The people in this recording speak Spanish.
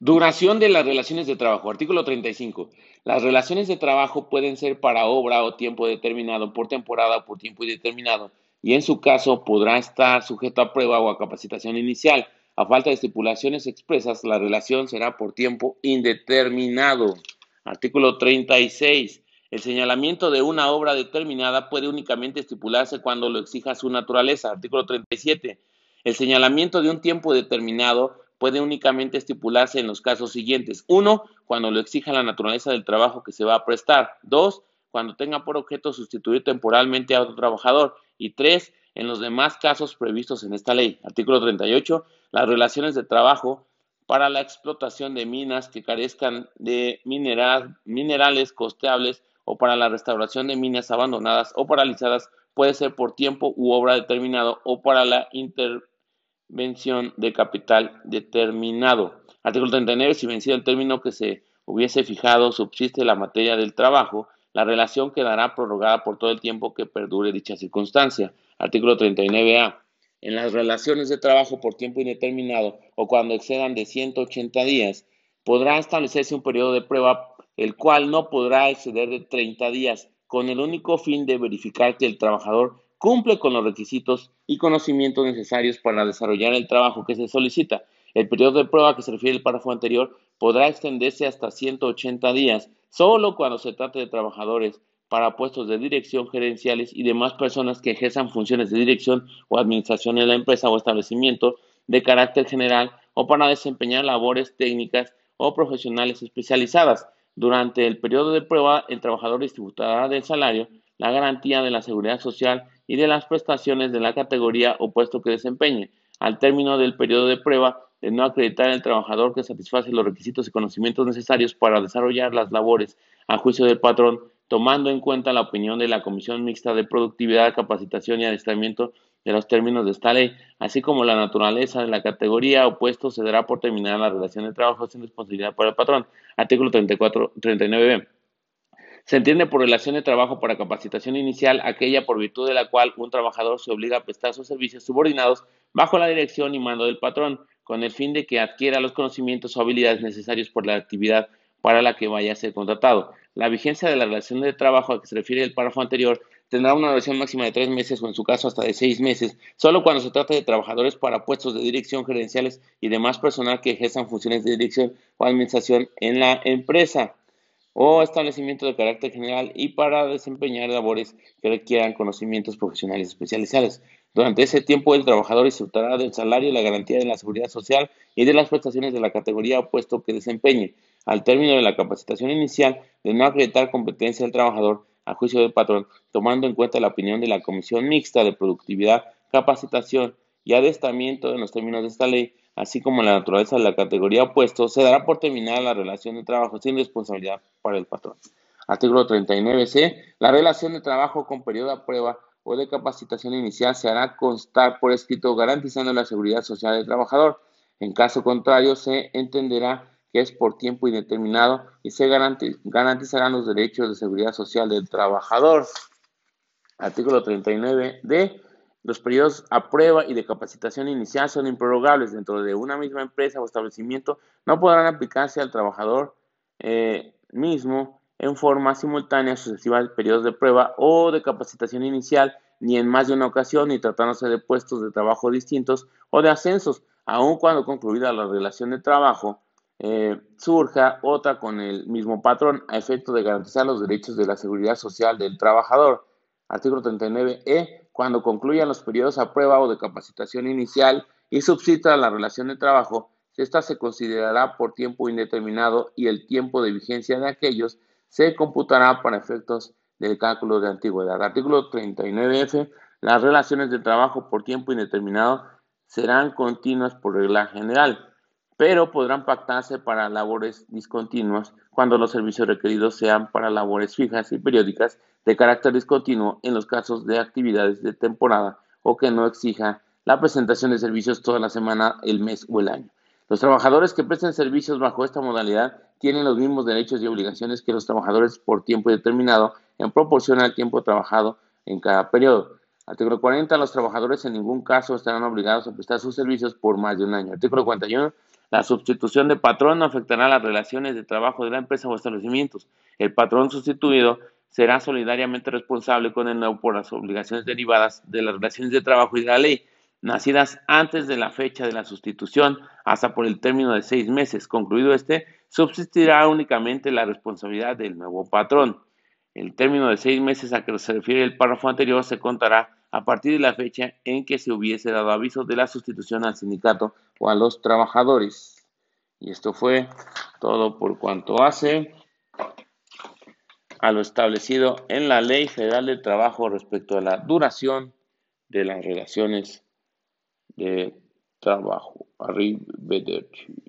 Duración de las relaciones de trabajo. Artículo 35. Las relaciones de trabajo pueden ser para obra o tiempo determinado, por temporada o por tiempo indeterminado, y en su caso podrá estar sujeto a prueba o a capacitación inicial. A falta de estipulaciones expresas, la relación será por tiempo indeterminado. Artículo 36. El señalamiento de una obra determinada puede únicamente estipularse cuando lo exija su naturaleza. Artículo 37. El señalamiento de un tiempo determinado puede únicamente estipularse en los casos siguientes. Uno, cuando lo exija la naturaleza del trabajo que se va a prestar. Dos, cuando tenga por objeto sustituir temporalmente a otro trabajador. Y tres, en los demás casos previstos en esta ley. Artículo 38. Las relaciones de trabajo para la explotación de minas que carezcan de minerales costeables o para la restauración de minas abandonadas o paralizadas puede ser por tiempo u obra determinado o para la intervención de capital determinado. Artículo 39. Si vencido el término que se hubiese fijado subsiste la materia del trabajo, la relación quedará prorrogada por todo el tiempo que perdure dicha circunstancia. Artículo 39A. En las relaciones de trabajo por tiempo indeterminado o cuando excedan de 180 días, podrá establecerse un periodo de prueba el cual no podrá exceder de 30 días, con el único fin de verificar que el trabajador cumple con los requisitos y conocimientos necesarios para desarrollar el trabajo que se solicita. El periodo de prueba que se refiere al párrafo anterior podrá extenderse hasta 180 días, solo cuando se trate de trabajadores para puestos de dirección gerenciales y demás personas que ejerzan funciones de dirección o administración en la empresa o establecimiento de carácter general o para desempeñar labores técnicas o profesionales especializadas. Durante el periodo de prueba, el trabajador disfrutará del salario, la garantía de la seguridad social y de las prestaciones de la categoría o puesto que desempeñe. Al término del periodo de prueba, de no acreditar al trabajador que satisface los requisitos y conocimientos necesarios para desarrollar las labores a juicio del patrón, tomando en cuenta la opinión de la Comisión Mixta de Productividad, Capacitación y Adiestramiento de los términos de esta ley, así como la naturaleza de la categoría o puesto, se dará por terminada la relación de trabajo sin responsabilidad para el patrón. Artículo 34, 39b. Se entiende por relación de trabajo para capacitación inicial aquella por virtud de la cual un trabajador se obliga a prestar sus servicios subordinados bajo la dirección y mando del patrón, con el fin de que adquiera los conocimientos o habilidades necesarios por la actividad para la que vaya a ser contratado. La vigencia de la relación de trabajo a que se refiere el párrafo anterior tendrá una duración máxima de tres meses o en su caso hasta de seis meses, solo cuando se trate de trabajadores para puestos de dirección gerenciales y demás personal que ejerzan funciones de dirección o administración en la empresa o establecimiento de carácter general y para desempeñar labores que requieran conocimientos profesionales especializados. Durante ese tiempo, el trabajador disfrutará del salario la garantía de la seguridad social y de las prestaciones de la categoría o que desempeñe. Al término de la capacitación inicial, de no acreditar competencia del trabajador a juicio del patrón, tomando en cuenta la opinión de la Comisión Mixta de Productividad, Capacitación y Adestamiento en los términos de esta ley, así como la naturaleza de la categoría o puesto, se dará por terminada la relación de trabajo sin responsabilidad para el patrón. Artículo 39c. La relación de trabajo con periodo de prueba o de capacitación inicial se hará constar por escrito garantizando la seguridad social del trabajador. En caso contrario, se entenderá que es por tiempo indeterminado y se garantizarán los derechos de seguridad social del trabajador. Artículo 39 d. Los periodos a prueba y de capacitación inicial son improrrogables dentro de una misma empresa o establecimiento. No podrán aplicarse al trabajador eh, mismo en forma simultánea sucesiva de periodos de prueba o de capacitación inicial, ni en más de una ocasión, ni tratándose de puestos de trabajo distintos o de ascensos, aun cuando concluida la relación de trabajo, eh, surja otra con el mismo patrón a efecto de garantizar los derechos de la seguridad social del trabajador. Artículo 39e. Cuando concluyan los periodos a prueba o de capacitación inicial y subsista la relación de trabajo, esta se considerará por tiempo indeterminado y el tiempo de vigencia de aquellos se computará para efectos del cálculo de antigüedad. Artículo 39F. Las relaciones de trabajo por tiempo indeterminado serán continuas por regla general, pero podrán pactarse para labores discontinuas cuando los servicios requeridos sean para labores fijas y periódicas de carácter discontinuo en los casos de actividades de temporada o que no exija la presentación de servicios toda la semana, el mes o el año. Los trabajadores que presten servicios bajo esta modalidad tienen los mismos derechos y obligaciones que los trabajadores por tiempo determinado en proporción al tiempo trabajado en cada periodo. Artículo 40. Los trabajadores en ningún caso estarán obligados a prestar sus servicios por más de un año. Artículo 41. La sustitución de patrón no afectará las relaciones de trabajo de la empresa o establecimientos. El patrón sustituido será solidariamente responsable con el nuevo por las obligaciones derivadas de las relaciones de trabajo y de la ley, nacidas antes de la fecha de la sustitución hasta por el término de seis meses. Concluido este, subsistirá únicamente la responsabilidad del nuevo patrón. El término de seis meses a que se refiere el párrafo anterior se contará a partir de la fecha en que se hubiese dado aviso de la sustitución al sindicato o a los trabajadores. Y esto fue todo por cuanto hace a lo establecido en la Ley Federal del Trabajo respecto a la duración de las relaciones de trabajo. Arrivederci.